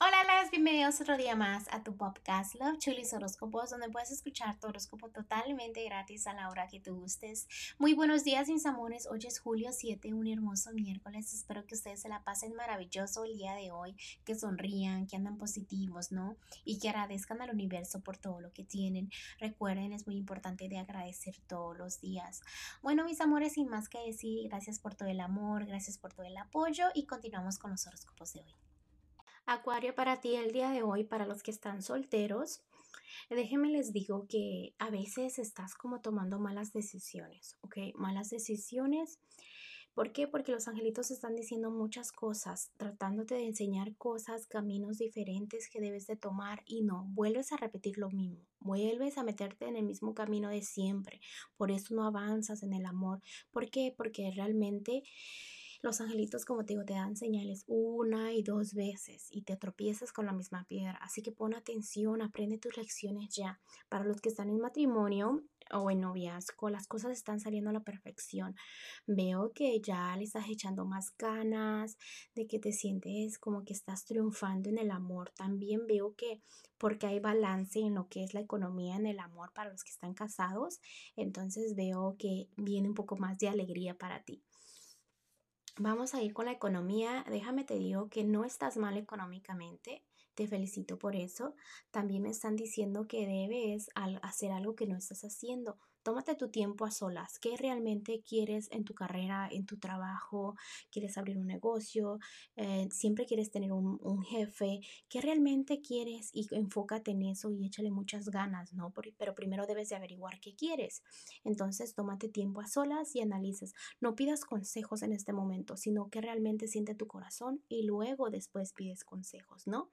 Hola, las bienvenidos otro día más a tu podcast Love Chulis Horóscopos, donde puedes escuchar tu horóscopo totalmente gratis a la hora que tú gustes. Muy buenos días, mis amores. Hoy es julio 7, un hermoso miércoles. Espero que ustedes se la pasen maravilloso el día de hoy, que sonrían, que andan positivos, ¿no? Y que agradezcan al universo por todo lo que tienen. Recuerden, es muy importante de agradecer todos los días. Bueno, mis amores, sin más que decir, gracias por todo el amor, gracias por todo el apoyo y continuamos con los horóscopos de hoy. Acuario para ti el día de hoy, para los que están solteros, déjenme les digo que a veces estás como tomando malas decisiones, ¿ok? Malas decisiones. ¿Por qué? Porque los angelitos están diciendo muchas cosas, tratándote de enseñar cosas, caminos diferentes que debes de tomar y no, vuelves a repetir lo mismo, vuelves a meterte en el mismo camino de siempre. Por eso no avanzas en el amor. ¿Por qué? Porque realmente los angelitos, como te digo, te dan señales una y dos veces y te tropiezas con la misma piedra. Así que pon atención, aprende tus lecciones ya. Para los que están en matrimonio o en noviazgo, las cosas están saliendo a la perfección. Veo que ya le estás echando más ganas, de que te sientes como que estás triunfando en el amor. También veo que porque hay balance en lo que es la economía en el amor para los que están casados, entonces veo que viene un poco más de alegría para ti. Vamos a ir con la economía. Déjame te digo que no estás mal económicamente. Te felicito por eso. También me están diciendo que debes hacer algo que no estás haciendo. Tómate tu tiempo a solas. ¿Qué realmente quieres en tu carrera, en tu trabajo? ¿Quieres abrir un negocio? Eh, ¿Siempre quieres tener un, jefe? ¿Qué realmente quieres? Y enfócate en eso y échale muchas ganas, ¿no? pero primero debes de averiguar qué quieres. Entonces, tómate tiempo a solas y analices. No pidas consejos en este momento, sino que realmente siente tu corazón y luego después pides consejos, ¿no?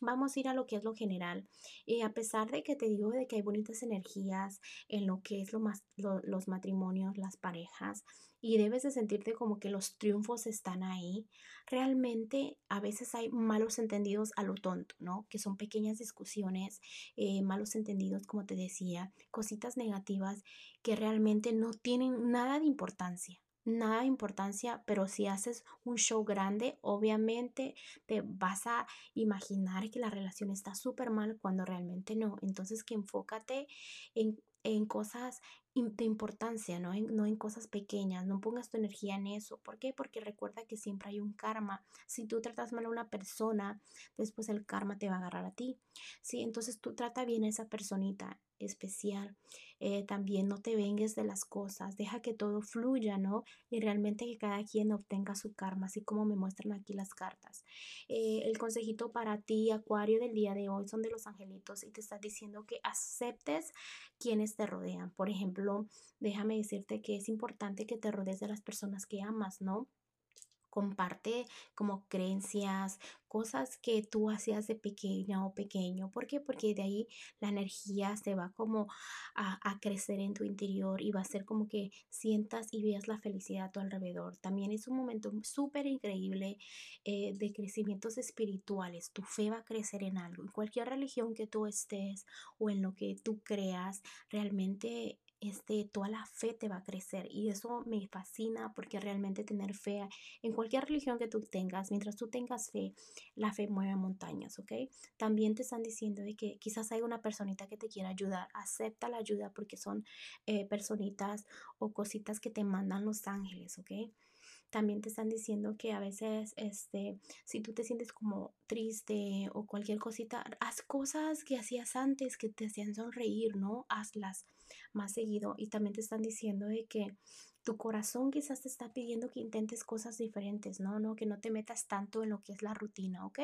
Vamos a ir a lo que es lo general. Y a pesar de que te digo de que hay bonitas energías en lo que es los matrimonios, las parejas, y debes de sentirte como que los triunfos están ahí. Realmente a veces hay malos entendidos a lo tonto, ¿no? Que son pequeñas discusiones, eh, malos entendidos, como te decía, cositas negativas que realmente no tienen nada de importancia nada de importancia, pero si haces un show grande, obviamente te vas a imaginar que la relación está súper mal cuando realmente no. Entonces que enfócate en en cosas de importancia, ¿no? En, no en cosas pequeñas, no pongas tu energía en eso. ¿Por qué? Porque recuerda que siempre hay un karma. Si tú tratas mal a una persona, después el karma te va a agarrar a ti. Sí, entonces tú trata bien a esa personita especial. Eh, también no te vengues de las cosas, deja que todo fluya, ¿no? Y realmente que cada quien obtenga su karma, así como me muestran aquí las cartas. Eh, el consejito para ti, Acuario, del día de hoy son de los angelitos y te está diciendo que aceptes quienes te rodean. Por ejemplo, déjame decirte que es importante que te rodees de las personas que amas, ¿no? comparte como creencias, cosas que tú hacías de pequeña o pequeño. ¿Por qué? Porque de ahí la energía se va como a, crecer en tu interior y va a ser como que sientas y veas la felicidad a tu alrededor. También es un momento súper increíble eh, de crecimientos espirituales. Tu fe va a crecer en algo. En cualquier religión que tú estés o en lo que tú creas, realmente este, toda la fe te va a crecer y eso me fascina porque realmente tener fe en cualquier religión que tú tengas, mientras tú tengas fe, la fe mueve montañas, ¿ok? También te están diciendo de que quizás hay una personita que te quiera ayudar, acepta la ayuda porque son eh, personitas o cositas que te mandan los ángeles, ¿ok? También te están diciendo que a veces, este, si tú te sientes como triste o cualquier cosita, haz cosas que hacías antes que te hacían sonreír, ¿no? Hazlas más seguido. Y también te están diciendo de que tu corazón quizás te está pidiendo que intentes cosas diferentes, ¿no? ¿no? Que no te metas tanto en lo que es la rutina, ¿ok?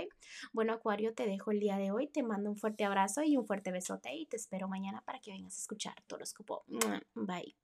Bueno, Acuario, te dejo el día de hoy. Te mando un fuerte abrazo y un fuerte besote y te espero mañana para que vengas a escuchar tu horóscopo. Bye.